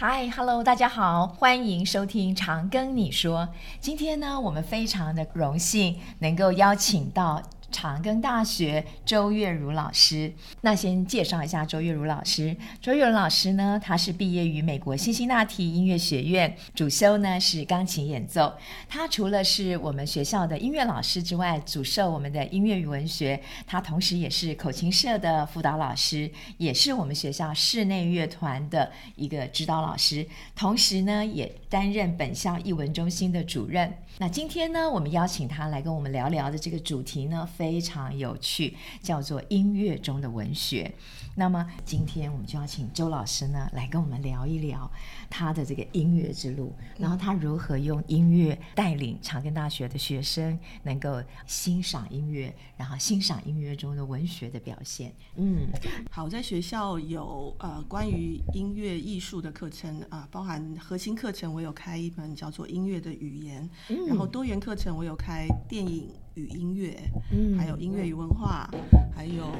嗨，Hello，大家好，欢迎收听《长庚你说》。今天呢，我们非常的荣幸能够邀请到。长庚大学周月如老师，那先介绍一下周月如老师。周月如老师呢，他是毕业于美国辛辛那提音乐学院，主修呢是钢琴演奏。他除了是我们学校的音乐老师之外，主授我们的音乐与文学。他同时也是口琴社的辅导老师，也是我们学校室内乐团的一个指导老师。同时呢，也担任本校艺文中心的主任。那今天呢，我们邀请他来跟我们聊聊的这个主题呢，非常有趣，叫做音乐中的文学。那么今天我们就要请周老师呢来跟我们聊一聊他的这个音乐之路，然后他如何用音乐带领长庚大学的学生能够欣赏音乐，然后欣赏音乐中的文学的表现。嗯，好，在学校有呃关于音乐艺术的课程啊、呃，包含核心课程，我有开一门叫做音乐的语言，嗯、然后多元课程我有开电影。与音乐，嗯，还有音乐与文化，还有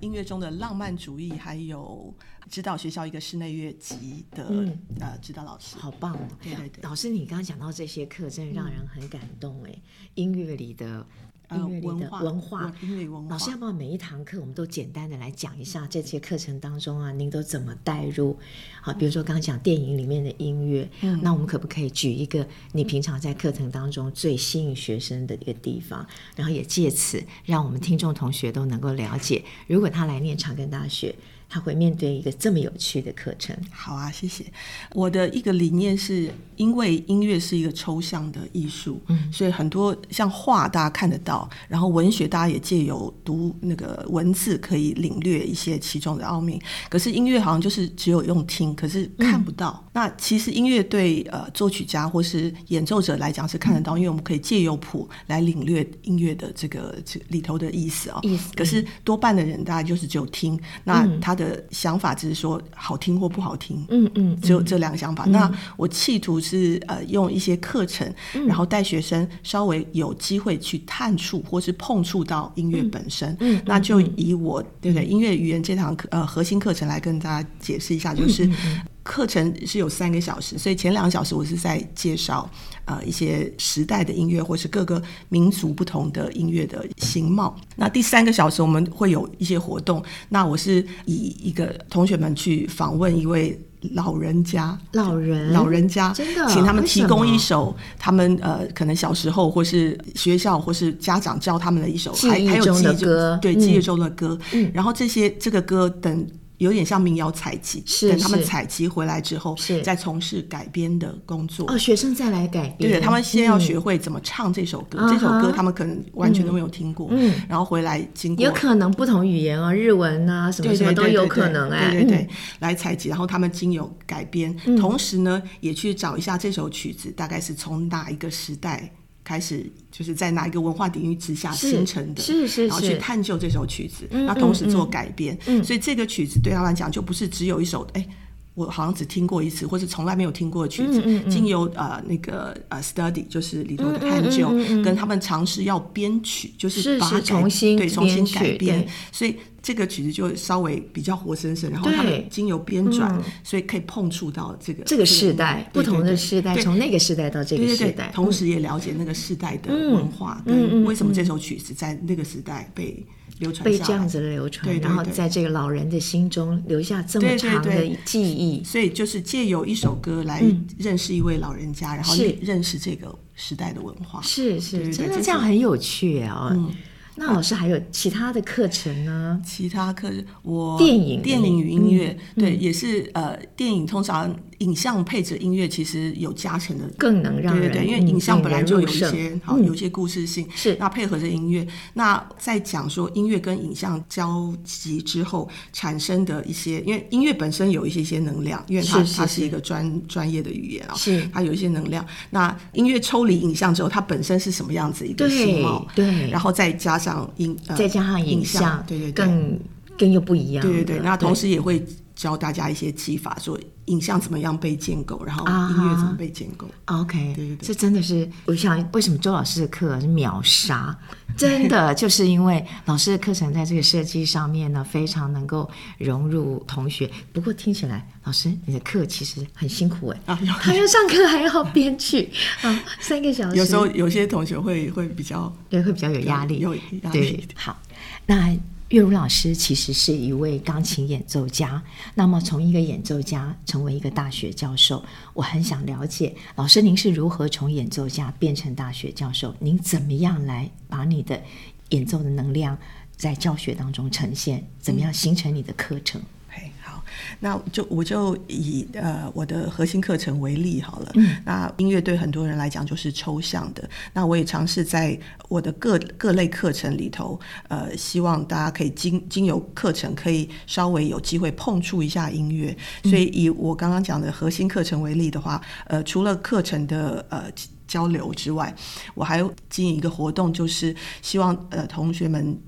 音乐中的浪漫主义，还有指导学校一个室内乐集的、嗯、呃指导老师，好棒哦！对对对，老师，你刚刚讲到这些课，真的让人很感动哎、嗯，音乐里的。音乐文化。老师要不要每一堂课我们都简单的来讲一下这些课程当中啊，您都怎么带入？好，比如说刚刚讲电影里面的音乐，嗯，那我们可不可以举一个你平常在课程当中最吸引学生的一个地方，然后也借此让我们听众同学都能够了解，如果他来念长庚大学。他会面对一个这么有趣的课程。好啊，谢谢。我的一个理念是，因为音乐是一个抽象的艺术，嗯，所以很多像画大家看得到，然后文学大家也借由读那个文字可以领略一些其中的奥秘。可是音乐好像就是只有用听，可是看不到。嗯、那其实音乐对呃作曲家或是演奏者来讲是看得到，嗯、因为我们可以借由谱来领略音乐的这个这里头的意思啊、哦。意思。可是多半的人大概就是只有听，那他的。想法只是说好听或不好听，嗯嗯，只有这两个想法。嗯、那我企图是呃用一些课程，嗯、然后带学生稍微有机会去探触或是碰触到音乐本身。嗯，嗯那就以我对不对音乐语言这堂课呃核心课程来跟大家解释一下，就是。课程是有三个小时，所以前两个小时我是在介绍呃一些时代的音乐，或是各个民族不同的音乐的形貌。那第三个小时我们会有一些活动，那我是以一个同学们去访问一位老人家，老人？老人家，真的，请他们提供一首他们呃可能小时候或是学校或是家长教他们的一首还还有记忆歌，对记忆中的歌，嗯，然后这些这个歌等。有点像民谣采集，是等他们采集回来之后，是再从事改编的工作。哦，学生再来改编。对，他们先要学会怎么唱这首歌，嗯、这首歌他们可能完全都没有听过。嗯，然后回来经过。有可能不同语言啊，日文啊，什么什么都有可能哎。对对来采集，然后他们经由改编，嗯、同时呢，也去找一下这首曲子大概是从哪一个时代。开始就是在哪一个文化底蕴之下形成的，是是，是，然后去探究这首曲子，那同时做改编，所以这个曲子对他来讲就不是只有一首，哎，我好像只听过一次，或是从来没有听过的曲子，经由呃那个呃 study 就是里头的探究，跟他们尝试要编曲，就是把它重新对重新改编，所以。这个曲子就稍微比较活生生，然后他们经由编转，嗯，所以可以碰触到这个这个世代，不同的世代，从那个时代到这个时代，对对对，同时也了解那个世代的文化，跟为什么这首曲子在那个时代被流传被这样子的流传，对对对，然后在这个老人的心中留下这么长的记忆。所以就是借由一首歌来认识一位老人家，嗯，然后认识这个时代的文化。是是，真的这样很有趣啊。嗯那老师还有其他的课程呢？其他课程我电影电影与音乐，嗯、对、嗯，也是呃，电影通常影像配着音乐，其实有加成的，更能让人对对对，因为影像本来就有一些好有一些故事性，是、嗯、那配合着音乐，那在讲说音乐跟影像交集之后产生的一些，因为音乐本身有一些些能量，因为它是是是它是一个专专业的语言啊，是。它有一些能量。那音乐抽离影像之后，它本身是什么样子一个形貌？对，对。然后再加上音，再加上影像，影像对对对，更更又不一样。对对对，那同时也会教大家一些技法，说影像怎么样被建构，然后音乐怎么被建构。啊、OK，对对对，这真的是我想，为什么周老师的课是秒杀？真的就是因为老师的课程在这个设计上面呢，非常能够融入同学。不过听起来，老师你的课其实很辛苦哎，啊，还要上课，还要编曲 啊，三个小时。有时候有些同学会会比较，对，会比较有压力，有压力。对，好，那。月如老师其实是一位钢琴演奏家，那么从一个演奏家成为一个大学教授，我很想了解老师您是如何从演奏家变成大学教授？您怎么样来把你的演奏的能量在教学当中呈现？怎么样形成你的课程？那就我就以呃我的核心课程为例好了。嗯。那音乐对很多人来讲就是抽象的。那我也尝试在我的各各类课程里头，呃，希望大家可以经经由课程可以稍微有机会碰触一下音乐。所以以我刚刚讲的核心课程为例的话，呃，除了课程的呃交流之外，我还经营一个活动，就是希望呃同学们。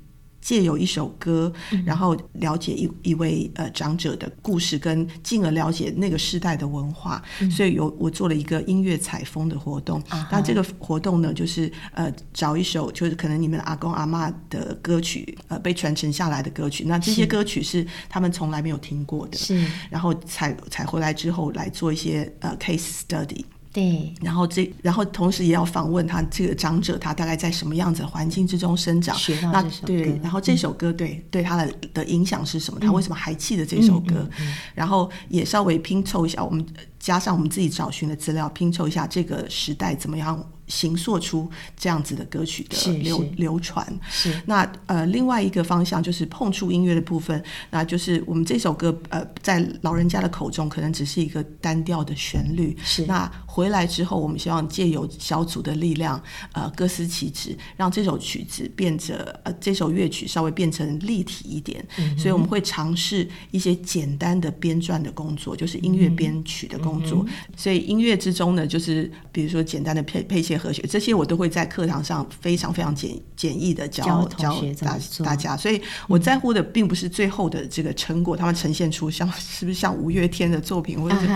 借由一首歌，然后了解一一位呃长者的故事，跟进而了解那个时代的文化，嗯、所以有我做了一个音乐采风的活动。那、啊、这个活动呢，就是呃找一首就是可能你们阿公阿嬷的歌曲，呃被传承下来的歌曲。那这些歌曲是他们从来没有听过的，是。然后采采回来之后来做一些呃 case study。对，然后这，然后同时也要访问他这个长者，他大概在什么样子的环境之中生长？那对，然后这首歌对、嗯、对他的的影响是什么？他为什么还记得这首歌？然后也稍微拼凑一下，我们加上我们自己找寻的资料，拼凑一下这个时代怎么样。形塑出这样子的歌曲的流流传，是。那呃另外一个方向就是碰触音乐的部分，那就是我们这首歌呃在老人家的口中可能只是一个单调的旋律，是。那回来之后，我们希望借由小组的力量，呃各司其职，让这首曲子变着呃这首乐曲稍微变成立体一点，嗯、所以我们会尝试一些简单的编撰的工作，就是音乐编曲的工作，嗯、所以音乐之中呢，就是比如说简单的配配些。和学这些我都会在课堂上非常非常简简易的教教大大家，所以我在乎的并不是最后的这个成果，他们呈现出像是不是像五月天的作品，或者是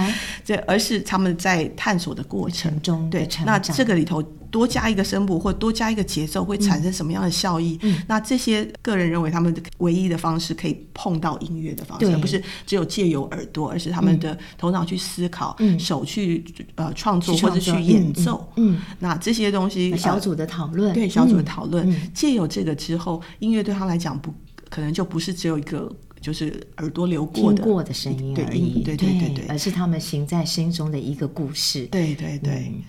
这，而是他们在探索的过程中，对，那这个里头。多加一个声部或多加一个节奏会产生什么样的效益？嗯，那这些个人认为他们唯一的方式可以碰到音乐的方式，而不是只有借由耳朵，而是他们的头脑去思考，嗯、手去呃创作或者去演奏。嗯，嗯。那这些东西小组的讨论，对小组的讨论，借由这个之后，音乐对他来讲不可能就不是只有一个就是耳朵流过的过的声音而已，对对对对。对，而是他们行在心中的一个故事。对对对。嗯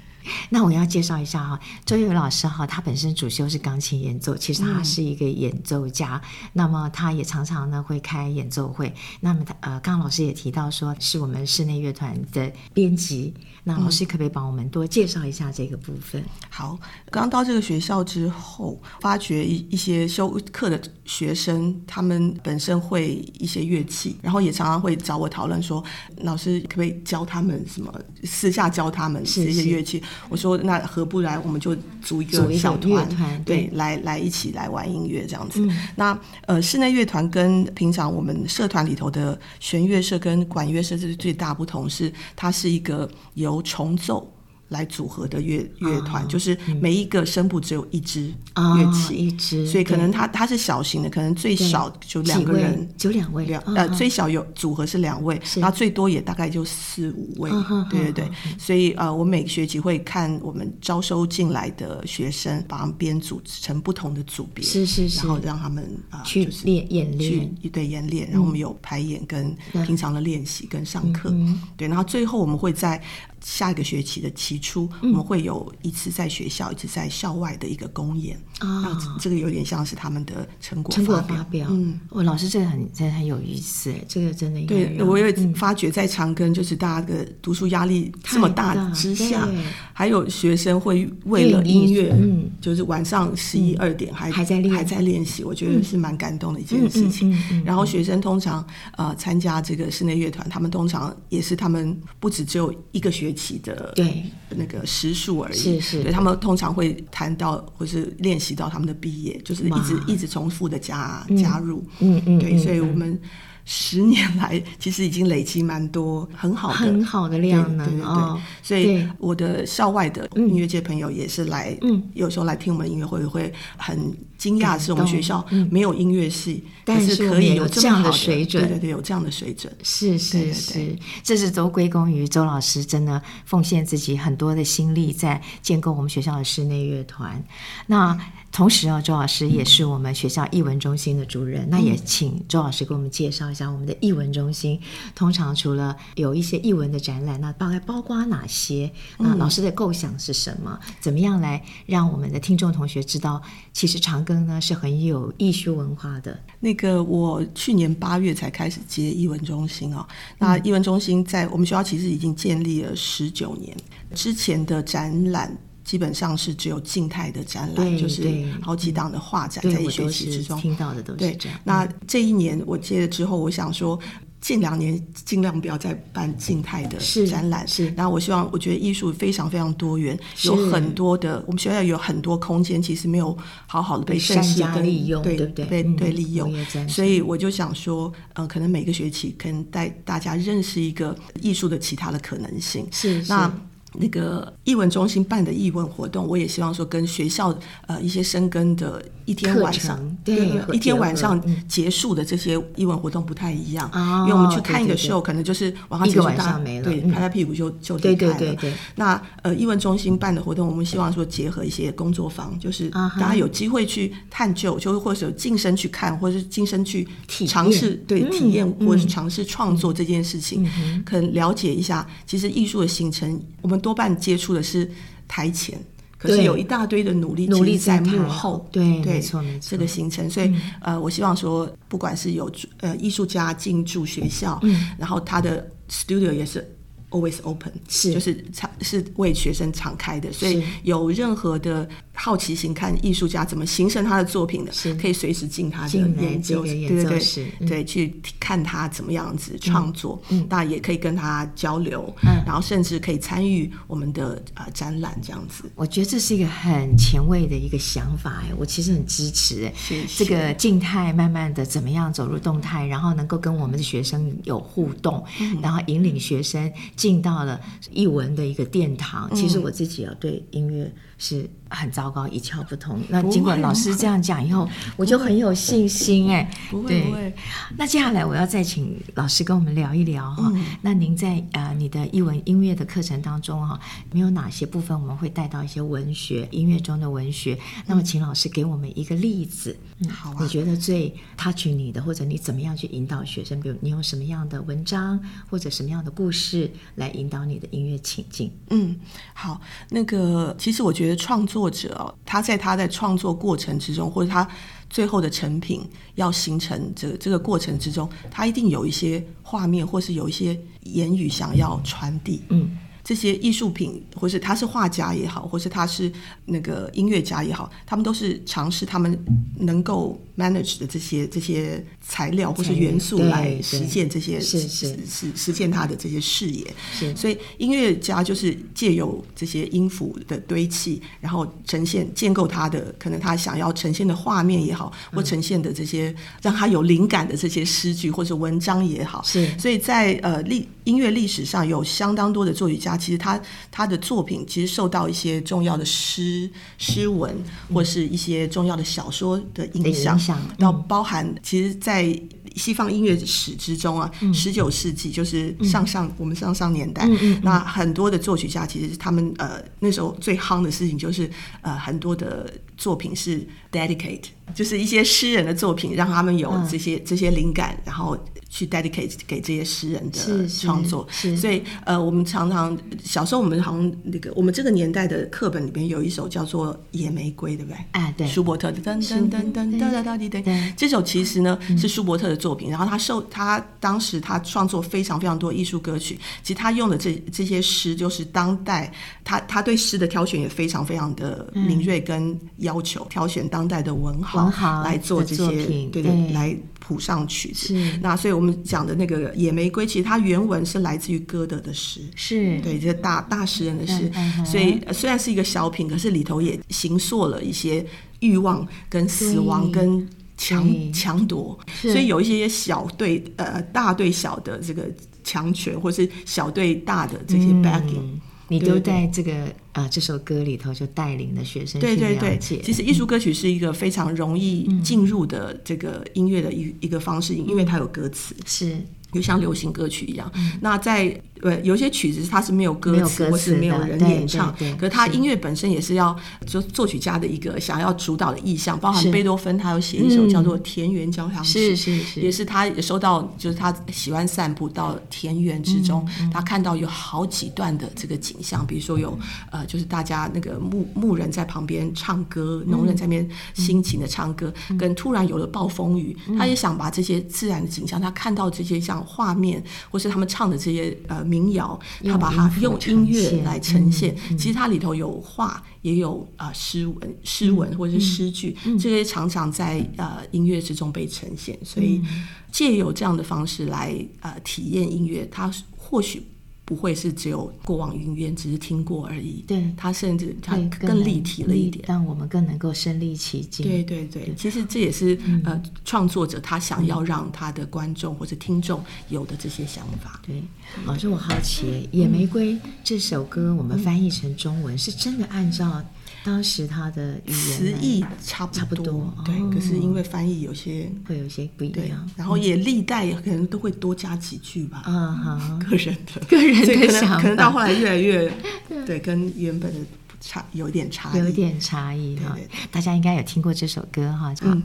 那我要介绍一下哈，周月如老师哈，他本身主修是钢琴演奏，其实他是一个演奏家。嗯、那么他也常常呢会开演奏会。那么他呃，刚刚老师也提到说是我们室内乐团的编辑。那老师可不可以帮我们多介绍一下这个部分？嗯、好，刚到这个学校之后，发觉一一些修课的学生，他们本身会一些乐器，然后也常常会找我讨论说，老师可不可以教他们什么？私下教他们这些乐器。是是我说那何不来，我们就组一个小团，对，对，来来一起来玩音乐这样子。嗯、那呃，室内乐团跟平常我们社团里头的弦乐社跟管乐社，这是最大不同，是它是一个由重奏。来组合的乐乐团，就是每一个声部只有一支乐器，一支，所以可能它它是小型的，可能最少就两个人，就两位，两呃最小有组合是两位，然后最多也大概就四五位，对对对，所以呃我每个学期会看我们招收进来的学生，把他们编组成不同的组别，是是是，然后让他们啊去练演练，去对演练，然后我们有排演跟平常的练习跟上课，对，然后最后我们会在。下一个学期的期初，我们会有一次在学校，一次在校外的一个公演。啊，这个有点像是他们的成果成果发表。嗯，我老师这个很真的很有意思，这个真的。对，我也发觉在长庚，就是大家的读书压力这么大之下，还有学生会为了音乐，嗯，就是晚上十一二点还还在练还在练习，我觉得是蛮感动的一件事情。然后学生通常呃参加这个室内乐团，他们通常也是他们不止只有一个学。学习的对。那个时数而已，是是，对他们通常会谈到或是练习到他们的毕业，就是一直一直重复的加加入，嗯嗯，对，所以我们十年来其实已经累积蛮多很好的很好的量能，对对对，哦、所以我的校外的音乐界朋友也是来，嗯，有时候来听我们音乐会会很惊讶，是我们学校没有音乐系，嗯、但是可以有这样的水准，对对对，有这样的水准，是是是，这是都归功于周老师真的奉献自己很多的心力在建构我们学校的室内乐团，那。同时啊，周老师也是我们学校艺文中心的主任。嗯、那也请周老师给我们介绍一下我们的艺文中心。通常除了有一些艺文的展览，那大概包括哪些？那老师的构想是什么？嗯、怎么样来让我们的听众同学知道，其实长庚呢是很有艺术文化的？那个我去年八月才开始接艺文中心哦。那艺文中心在我们学校其实已经建立了十九年，之前的展览。基本上是只有静态的展览，就是好几档的画展在一学期之中。听到的都是这样。那这一年我接了之后，我想说，近两年尽量不要再办静态的展览。是。然后我希望，我觉得艺术非常非常多元，有很多的，我们学校有很多空间，其实没有好好的被善加利用，对对对，利用。所以我就想说，嗯，可能每个学期可能带大家认识一个艺术的其他的可能性。是。那。那个艺文中心办的艺文活动，我也希望说跟学校呃一些深耕的一天晚上，对，一天晚上结束的这些艺文活动不太一样，因为我们去看一个秀，可能就是晚上结束，大家对拍拍屁股就就离开了。对对。那呃艺文中心办的活动，我们希望说结合一些工作坊，就是大家有机会去探究，就或者有近身去看，或者是近身去尝试对体验，或者是尝试创作这件事情，可能了解一下，其实艺术的形成，我们。多半接触的是台前，可是有一大堆的努力努力在幕后，对对，没错没错，这个形成。所以呃，我希望说，不管是有呃艺术家进驻学校，嗯，然后他的 studio 也是。Always open 是，就是敞是为学生敞开的，所以有任何的好奇心看艺术家怎么形成他的作品的，是。可以随时进他的研究，对对对，对，去看他怎么样子创作，嗯，当然也可以跟他交流，嗯，然后甚至可以参与我们的呃展览这样子。我觉得这是一个很前卫的一个想法哎，我其实很支持哎，这个静态慢慢的怎么样走入动态，然后能够跟我们的学生有互动，然后引领学生。进到了艺文的一个殿堂，其实我自己要对音乐是很糟糕，一窍不通。那尽管老师这样讲以后，我就很有信心哎。不会不会。那接下来我要再请老师跟我们聊一聊哈。那您在呃你的译文音乐的课程当中哈，没有哪些部分我们会带到一些文学音乐中的文学？那么请老师给我们一个例子。嗯，好啊。你觉得最 touch 你的，或者你怎么样去引导学生？比如你用什么样的文章，或者什么样的故事来引导你的音乐情境？嗯，好。那个其实我觉得创作。者，他在他在创作过程之中，或者他最后的成品要形成这这个过程之中，他一定有一些画面，或是有一些言语想要传递。嗯，这些艺术品，或是他是画家也好，或是他是那个音乐家也好，他们都是尝试他们能够 manage 的这些这些材料或是元素来实践这些实实实实践他的这些视野。是，所以音乐家就是借由这些音符的堆砌，然后呈现建构他的可能他想要呈现的画面也好，或呈现的这些让他有灵感的这些诗句或者文章也好。是，所以在呃历音乐历史上有相当多的作曲家，其实他他的作品其实受到一些重要的诗诗文或是一些重要的小说的影响。到包含，其实，在西方音乐史之中啊，十九世纪就是上上我们上上年代，那很多的作曲家其实他们呃那时候最夯的事情就是呃很多的作品是 dedicate，就是一些诗人的作品，让他们有这些这些灵感，然后。去 dedicate 给这些诗人的创作，所以呃，我们常常小时候我们好像那个我们这个年代的课本里边有一首叫做《野玫瑰》，对不对？啊，对，舒伯特的噔噔噔噔哒哒哒滴滴。这首其实呢是舒伯特的作品，然后他受他当时他创作非常非常多艺术歌曲，其实他用的这这些诗就是当代他他对诗的挑选也非常非常的敏锐跟要求，挑选当代的文豪来做这些，对对，来。谱上曲子，那所以我们讲的那个《野玫瑰》，其实它原文是来自于歌德的诗，是。对这大大诗人的诗，嗯、所以虽然是一个小品，可是里头也形塑了一些欲望跟死亡跟强强夺，所以有一些小对呃大对小的这个强权，或是小对大的这些 backing。嗯你都在这个啊这首歌里头就带领了学生去了解。对。对对，其实艺术歌曲是一个非常容易进入的这个音乐的一一个方式，因为它有歌词，是，就像流行歌曲一样。那在对，有些曲子它是没有歌词，或是没有人演唱。可是。它音乐本身也是要，就作曲家的一个想要主导的意向，包含贝多芬，他有写一首叫做《田园交响曲》，是是是，也是他也收到，就是他喜欢散步到田园之中，他看到有好几段的这个景象，比如说有呃，就是大家那个牧牧人在旁边唱歌，农人在那边辛勤的唱歌，跟突然有了暴风雨，他也想把这些自然的景象，他看到这些像画面，或是他们唱的这些呃。民谣，他把它用音乐来呈现。其实它里头有画，也有啊诗文、诗文或者是诗句，这些常常在呃音乐之中被呈现。所以借有这样的方式来呃体验音乐，它或许。不会是只有过往云烟，只是听过而已。对，它甚至它更立体了一点，让我们更能够身临其境。对对对，对其实这也是、嗯、呃创作者他想要让他的观众或者听众有的这些想法。对，老师，我好奇，《野玫瑰》这首歌我们翻译成中文，是真的按照。当时他的词义差不多，差不多对，哦、可是因为翻译有些会有些不一样，然后也历代可能都会多加几句吧，嗯哼，个人的 个人的想法，可能到后来越来越 对，跟原本的差有点差异，有点差异对，大家应该有听过这首歌哈，嗯。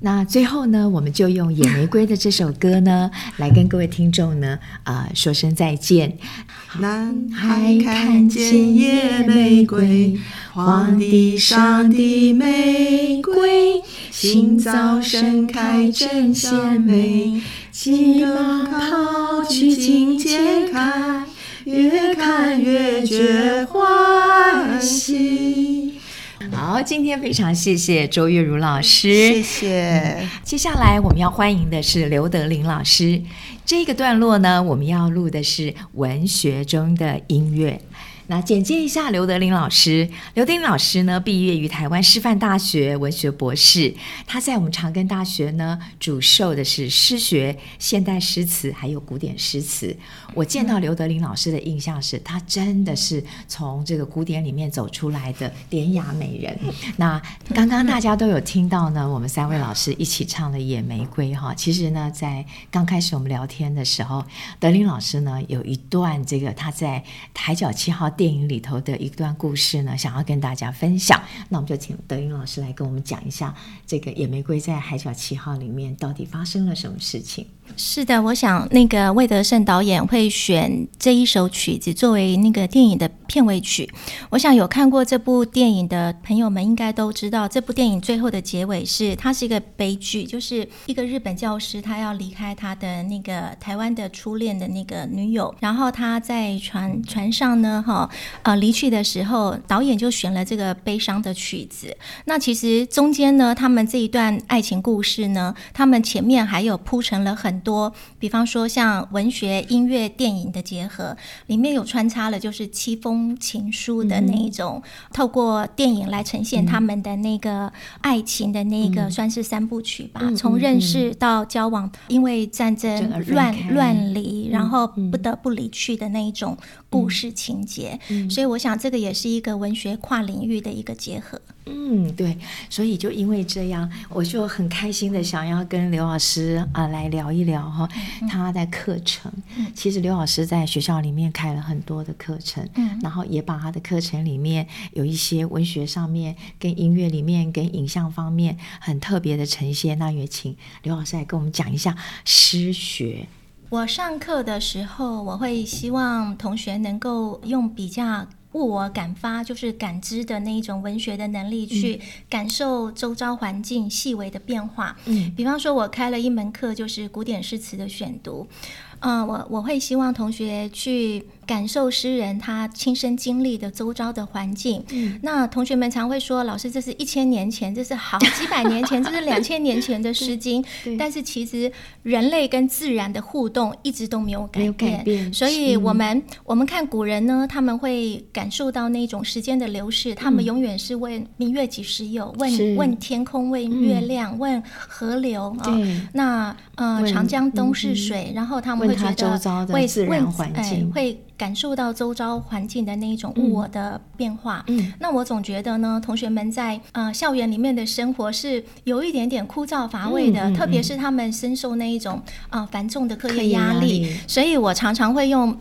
那最后呢，我们就用《野玫瑰》的这首歌呢，来跟各位听众呢，啊、说声再见。男孩看见野玫瑰，黄地上的玫瑰，新早盛开真鲜美，急忙跑去近前看，越看越觉欢喜。好，今天非常谢谢周月如老师，谢谢。接下来我们要欢迎的是刘德林老师。这个段落呢，我们要录的是文学中的音乐。那简介一下刘德林老师。刘德林老师呢，毕业于台湾师范大学文学博士。他在我们长庚大学呢，主授的是诗学、现代诗词还有古典诗词。我见到刘德林老师的印象是，他真的是从这个古典里面走出来的典雅美人。那刚刚大家都有听到呢，我们三位老师一起唱的《野玫瑰》哈。其实呢，在刚开始我们聊天的时候，德林老师呢有一段这个他在《海角七号》。电影里头的一段故事呢，想要跟大家分享。那我们就请德云老师来跟我们讲一下，这个野玫瑰在《海角七号》里面到底发生了什么事情。是的，我想那个魏德圣导演会选这一首曲子作为那个电影的片尾曲。我想有看过这部电影的朋友们应该都知道，这部电影最后的结尾是它是一个悲剧，就是一个日本教师他要离开他的那个台湾的初恋的那个女友，然后他在船船上呢，哈呃离去的时候，导演就选了这个悲伤的曲子。那其实中间呢，他们这一段爱情故事呢，他们前面还有铺成了很。多，比方说像文学、音乐、电影的结合，里面有穿插了就是七封情书的那一种，嗯、透过电影来呈现他们的那个爱情的那个，算是三部曲吧。从、嗯、认识到交往，因为战争乱乱离，然后不得不离去的那一种故事情节。嗯、所以我想这个也是一个文学跨领域的一个结合。嗯，对，所以就因为这样，我就很开心的想要跟刘老师啊来聊一聊哈，他在课程。其实刘老师在学校里面开了很多的课程，嗯，然后也把他的课程里面有一些文学上面、跟音乐里面、跟影像方面很特别的呈现。那也请刘老师来跟我们讲一下诗学。我上课的时候，我会希望同学能够用比较。物我感发，就是感知的那一种文学的能力，去感受周遭环境细微的变化。嗯，比方说，我开了一门课，就是古典诗词的选读。嗯、呃，我我会希望同学去。感受诗人他亲身经历的周遭的环境。嗯，那同学们常会说：“老师，这是一千年前，这是好几百年前，这是两千年前的诗经。”但是其实人类跟自然的互动一直都没有改变。改变，所以我们我们看古人呢，他们会感受到那种时间的流逝，他们永远是问明月几时有，问问天空，问月亮，嗯、问河流啊。那呃，长江东逝水，然后他们会觉得周遭的自然环境、哎、会。感受到周遭环境的那一种物我的变化，嗯，嗯，那我总觉得呢，同学们在呃校园里面的生活是有一点点枯燥乏味的，嗯嗯嗯、特别是他们深受那一种啊、呃、繁重的课业压力，力，所以我常常会用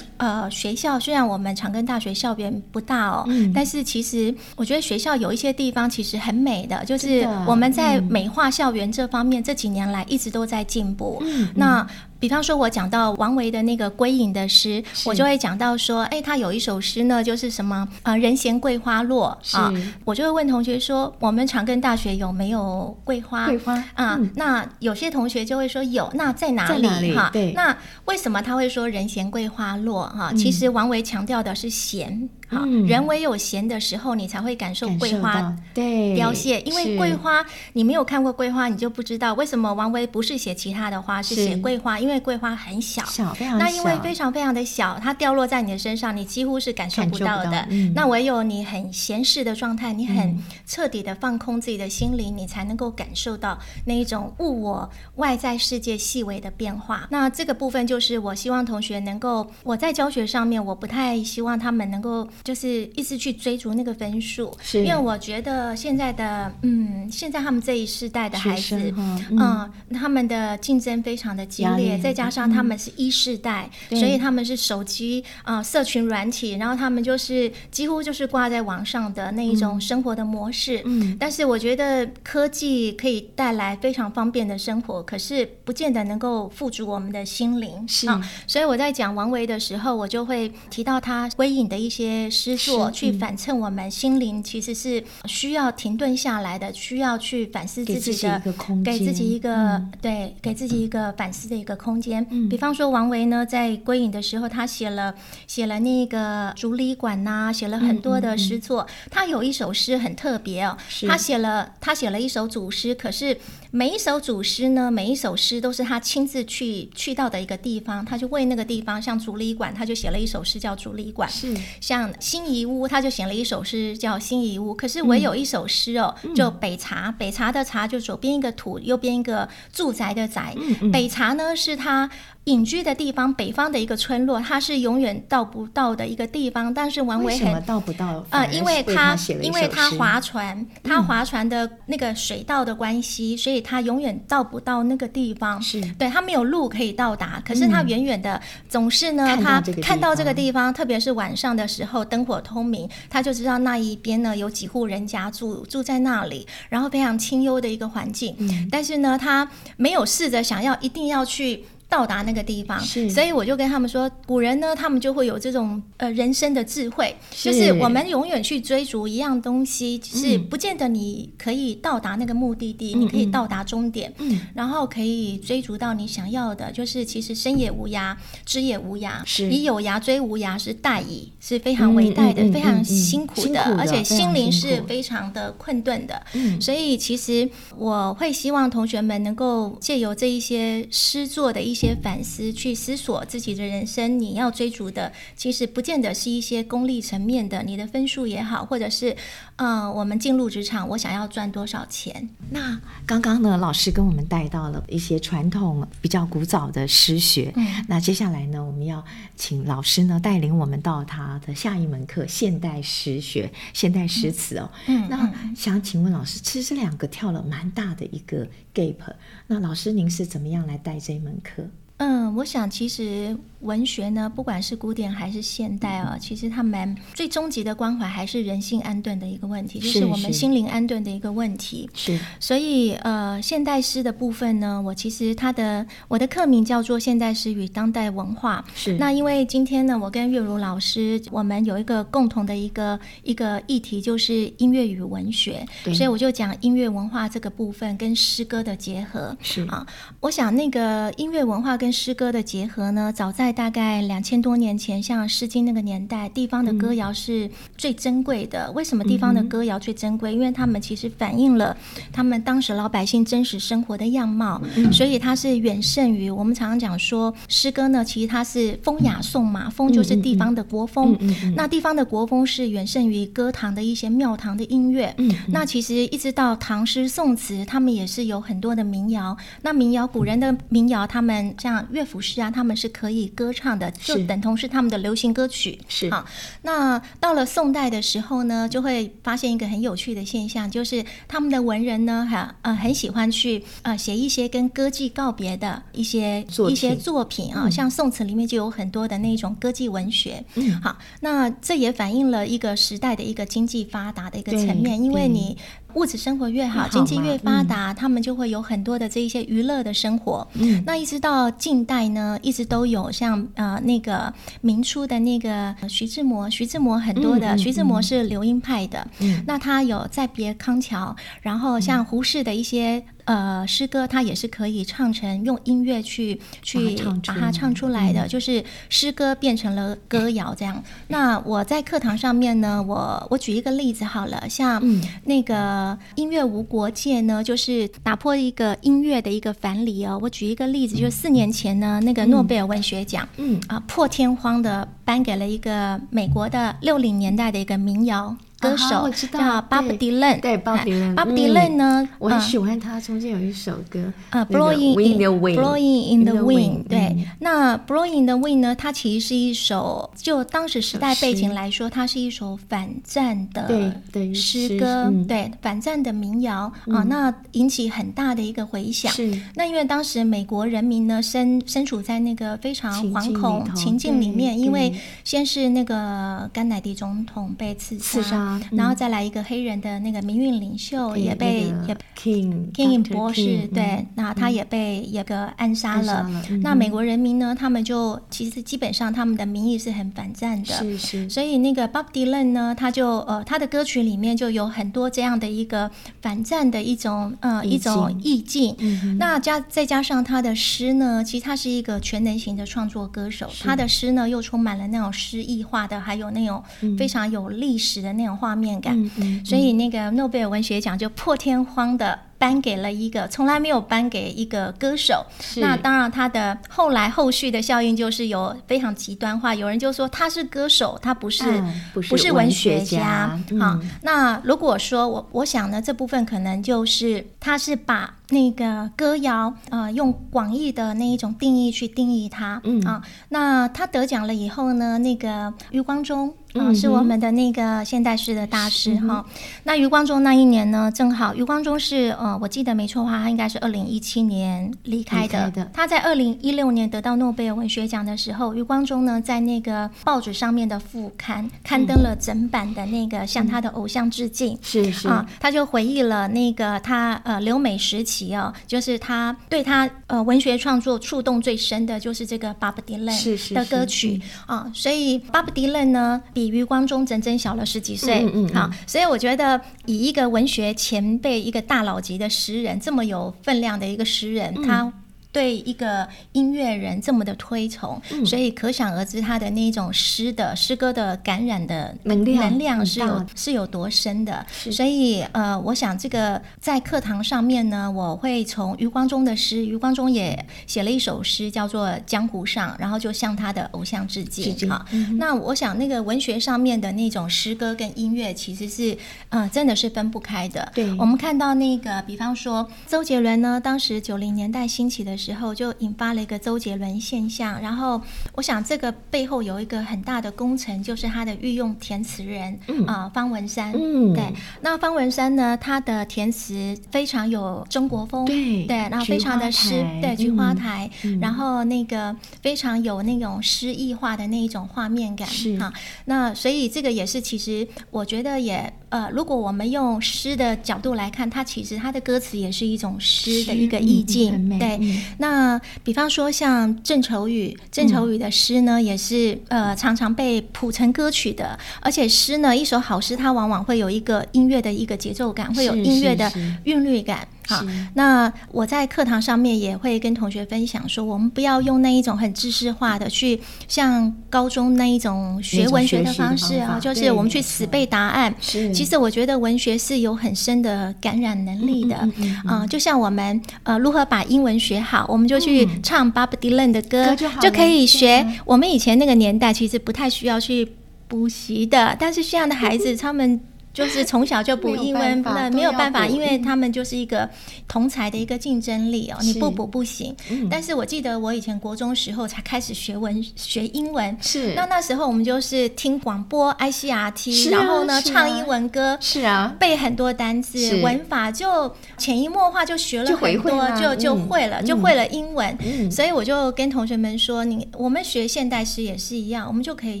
呃学校，虽然我们长庚大学校园不大哦，嗯、但是其实我觉得学校有一些地方其实很美的，就是我们在美化校园这方面、嗯、这几年来一直都在进步，嗯，嗯。那。比方说，我讲到王维的那个归隐的诗，我就会讲到说，哎，他有一首诗呢，就是什么啊、呃，“人闲桂花落”啊，我就会问同学说，我们长庚大学有没有桂花？桂花啊、嗯，那有些同学就会说有，那在哪里？哈，对，那为什么他会说“人闲桂花落”哈、嗯？其实王维强调的是嫌。好，人唯有闲的时候，你才会感受桂花对凋谢。因为桂花，你没有看过桂花，你就不知道为什么王维不是写其他的花，是写桂花。因为桂花很小，小非常小。那因为非常非常的小，它掉落在你的身上，你几乎是感受不到的。到嗯、那唯有你很闲适的状态，你很彻底的放空自己的心灵，嗯、你才能够感受到那一种物我外在世界细微的变化。那这个部分就是我希望同学能够，我在教学上面，我不太希望他们能够。就是一直去追逐那个分数，是。因为我觉得现在的嗯，现在他们这一世代的孩子，嗯，嗯，他们的竞争非常的激烈，再加上他们是一世代，嗯、所以他们是手机啊、呃、社群软体，然后他们就是几乎就是挂在网上的那一种生活的模式。嗯，但是我觉得科技可以带来非常方便的生活，可是不见得能够富足我们的心灵。是、啊，所以我在讲王维的时候，我就会提到他归隐的一些。诗作去反衬我们心灵，其实是需要停顿下来的，需要去反思自己的，给自己一个，嗯、对，给自己一个反思的一个空间。嗯、比方说王维呢，在归隐的时候，他写了写了那个竹里馆呐、啊，写了很多的诗作。他有一首诗很特别哦，他写了他写了一首组诗，可是每一首组诗呢，每一首诗都是他亲自去去到的一个地方，他就为那个地方，像竹里馆，他就写了一首诗叫《竹里馆》，是像。辛夷坞，他就写了一首诗叫《辛夷坞》，可是唯有一首诗哦，嗯、就北茶，北茶的茶就左边一个土，右边一个住宅的宅。嗯嗯、北茶呢是他。隐居的地方，北方的一个村落，它是永远到不到的一个地方。但是王维很为什么到不到？呃，因为他因为他划船，他划船的那个水道的关系，嗯、所以他永远到不到那个地方。是对，他没有路可以到达，可是他远远的总是呢，嗯、他看到这个地方，特别是晚上的时候，灯火通明，他就知道那一边呢有几户人家住住在那里，然后非常清幽的一个环境。嗯、但是呢，他没有试着想要一定要去。到达那个地方，是。所以我就跟他们说，古人呢，他们就会有这种呃人生的智慧，是。就是我们永远去追逐一样东西，是不见得你可以到达那个目的地，嗯、你可以到达终点，嗯、然后可以追逐到你想要的，就是其实生也无涯，知也无涯，是。以有涯追无涯是殆矣，是非常伟大的，非常辛苦的，苦的而且心灵是非常的困顿的，嗯、所以其实我会希望同学们能够借由这一些诗作的一些反思，去思索自己的人生。你要追逐的，其实不见得是一些功利层面的，你的分数也好，或者是，呃，我们进入职场，我想要赚多少钱。那刚刚呢，老师跟我们带到了一些传统比较古早的诗学。嗯，那接下来呢，我们要请老师呢带领我们到他的下一门课——现代诗学、现代诗词哦。嗯，那想请问老师，其实这两个跳了蛮大的一个 gap。那老师您是怎么样来带这一门课？嗯，我想其实。文学呢，不管是古典还是现代啊，其实他们最终极的关怀还是人性安顿的一个问题，就是我们心灵安顿的一个问题。是，所以呃，现代诗的部分呢，我其实它的我的课名叫做《现代诗与当代文化》。是，那因为今天呢，我跟月如老师，我们有一个共同的一个一个议题，就是音乐与文学，对所以我就讲音乐文化这个部分跟诗歌的结合。是啊，我想那个音乐文化跟跟诗歌的结合呢，早在大概两千多年前，像《诗经》那个年代，地方的歌谣是最珍贵的。嗯、为什么地方的歌谣最珍贵？嗯、因为他们其实反映了他们当时老百姓真实生活的样貌，嗯、所以它是远胜于我们常常讲说诗歌呢。其实它是风雅颂嘛，风就是地方的国风。那地方的国风是远胜于歌堂的一些庙堂的音乐。那其实一直到唐诗宋词，他们也是有很多的民谣。那民谣古人的民谣，他们像乐府诗啊，他们是可以歌唱的，就等同是他们的流行歌曲。是好，那到了宋代的时候呢，就会发现一个很有趣的现象，就是他们的文人呢，哈呃很喜欢去呃写一些跟歌妓告别的一些一些作品啊，像宋词里面就有很多的那种歌妓文学。嗯，好，那这也反映了一个时代的一个经济发达的一个层面，因为你。物质生活越好，经济越发达，嗯、他们就会有很多的这一些娱乐的生活。嗯，那一直到近代呢，一直都有像呃那个明初的那个徐志摩，徐志摩很多的，徐志摩是流音派的。嗯，那他有再别康桥，然后像胡适的一些。呃，诗歌它也是可以唱成用音乐去去把它唱出来的，就是诗歌变成了歌谣这样。那我在课堂上面呢，我我举一个例子好了，像那个音乐无国界呢，就是打破一个音乐的一个藩篱哦。我举一个例子，就是四年前呢，那个诺贝尔文学奖，嗯啊，破天荒的颁给了一个美国的六零年代的一个民谣。歌手叫 Bob Dylan，对 Bob Dylan，Bob Dylan 呢，我很喜欢他。中间有一首歌，呃，Blowing in the Wind，Blowing in the Wind。对，那 Blowing in the Wind 呢，它其实是一首，就当时时代背景来说，它是一首反战的诗歌，对，反战的民谣啊，那引起很大的一个回响。是，那因为当时美国人民呢，身身处在那个非常惶恐情境里面，因为先是那个甘乃迪总统被刺杀。然后再来一个黑人的那个民运领袖也被也 King King 博士对，那他也被也个暗杀了。那美国人民呢，他们就其实基本上他们的民意是很反战的，是是。所以那个 Bob Dylan 呢，他就呃他的歌曲里面就有很多这样的一个反战的一种呃一种意境。那加再加上他的诗呢，其实他是一个全能型的创作歌手，他的诗呢又充满了那种诗意化的，还有那种非常有历史的那种。画面感，嗯嗯嗯、所以那个诺贝尔文学奖就破天荒的。颁给了一个从来没有颁给一个歌手，那当然他的后来后续的效应就是有非常极端化，有人就说他是歌手，他不是、嗯、不是，文学家。嗯、好，那如果说我我想呢，这部分可能就是他是把那个歌谣呃用广义的那一种定义去定义它，嗯。啊，那他得奖了以后呢，那个余光中啊、呃、是我们的那个现代诗的大师哈、那余光中那一年呢，正好余光中是。呃，我记得没错的话，他应该是二零一七年离开的。的他在二零一六年得到诺贝尔文学奖的时候，余光中呢在那个报纸上面的副刊刊登了整版的那个向他的偶像致敬。是是啊，他就回忆了那个他呃留美时期哦，就是他对他呃文学创作触动最深的就是这个 Bob Dylan 的歌曲啊，所以 Bob Dylan 呢比余光中整整小了十几岁。嗯，嗯，嗯好，所以我觉得以一个文学前辈，一个大佬级的诗人，这么有分量的一个诗人，嗯、他。对一个音乐人这么的推崇，嗯、所以可想而知他的那种诗的诗歌的感染的能量能量是有是有多深的。所以呃，我想这个在课堂上面呢，我会从余光中的诗，余光中也写了一首诗叫做《江湖上》，然后就向他的偶像致敬。好，那我想那个文学上面的那种诗歌跟音乐其实是呃真的是分不开的。对，我们看到那个，比方说周杰伦呢，当时九零年代兴起的时候。之后就引发了一个周杰伦现象，然后我想这个背后有一个很大的工程，就是他的御用填词人啊、嗯。呃、方文山。嗯，对，那方文山呢，他的填词非常有中国风，对对，然后非常的诗，对菊花台，嗯、然后那个非常有那种诗意化的那一种画面感，是。啊，那所以这个也是其实我觉得也。呃，如果我们用诗的角度来看，它其实它的歌词也是一种诗的一个意境。嗯、对，嗯、那比方说像郑愁予，郑愁予的诗呢，也是呃常常被谱成歌曲的。而且诗呢，一首好诗，它往往会有一个音乐的一个节奏感，会有音乐的韵律感。好，那我在课堂上面也会跟同学分享说，我们不要用那一种很知识化的去像高中那一种学文学的方式啊，就是我们去死背答案。是，其实我觉得文学是有很深的感染能力的啊，就像我们呃如何把英文学好，我们就去唱 Bob Dylan 的歌就可以学。我们以前那个年代其实不太需要去补习的，但是现在的孩子 他们。就是从小就补英文，那没有办法，因为他们就是一个同才的一个竞争力哦，你不补不行。但是我记得我以前国中时候才开始学文学英文，是那那时候我们就是听广播 ICRT，然后呢唱英文歌，是啊，背很多单词，文法就潜移默化就学了很多，就就会了，就会了英文。所以我就跟同学们说，你我们学现代诗也是一样，我们就可以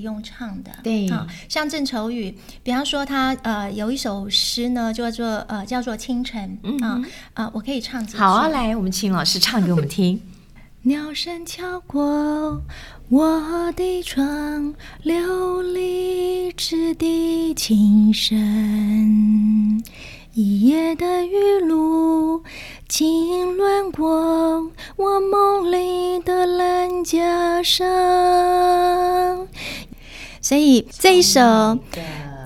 用唱的，对，好，像郑愁予，比方说他呃。有一首诗呢，叫做呃，叫做《清晨》啊啊，我可以唱几句。好啊，来，我们请老师唱给我们听。鸟声敲过我的窗，琉璃质的琴声，一夜的雨露，浸润过我梦里的蓝袈裟。所以这一首。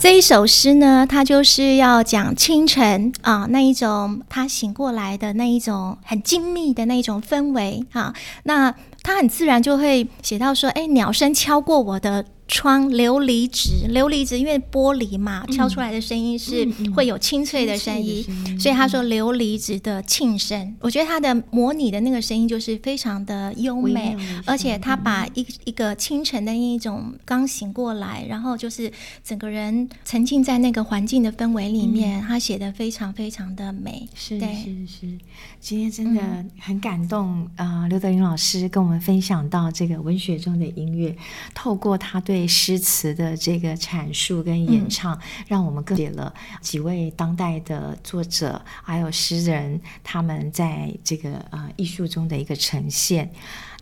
这一首诗呢，它就是要讲清晨啊，那一种他醒过来的那一种很静谧的那一种氛围啊，那他很自然就会写到说，哎，鸟声敲过我的。窗琉璃纸，琉璃纸，因为玻璃嘛，敲出来的声音是会有清脆的声音，所以他说琉璃纸的磬声。我觉得他的模拟的那个声音就是非常的优美，而且他把一一个清晨的一种刚醒过来，然后就是整个人沉浸在那个环境的氛围里面，他写的非常非常的美。是是是，今天真的很感动啊！刘德云老师跟我们分享到这个文学中的音乐，透过他对。诗词的这个阐述跟演唱，嗯、让我们更解了几位当代的作者，还有诗人，他们在这个呃艺术中的一个呈现。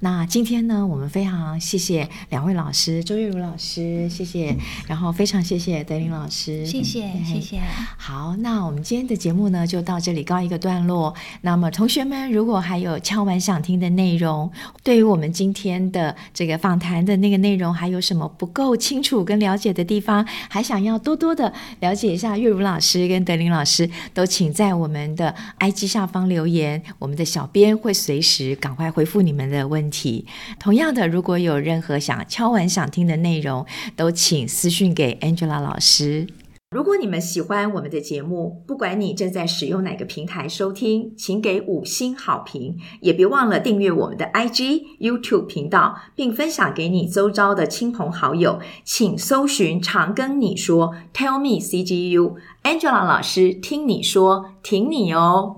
那今天呢，我们非常谢谢两位老师，周月如老师，谢谢，然后非常谢谢德林老师，谢谢，谢谢。好，那我们今天的节目呢，就到这里告一个段落。那么，同学们如果还有敲完想听的内容，对于我们今天的这个访谈的那个内容，还有什么不够清楚跟了解的地方，还想要多多的了解一下月如老师跟德林老师，都请在我们的 IG 下方留言，我们的小编会随时赶快回复你们的问题。同样的，如果有任何想敲完想听的内容，都请私讯给 Angela 老师。如果你们喜欢我们的节目，不管你正在使用哪个平台收听，请给五星好评，也别忘了订阅我们的 IG、YouTube 频道，并分享给你周遭的亲朋好友。请搜寻“常跟你说 ”，Tell me CGU，Angela 老师听你说，挺你哦。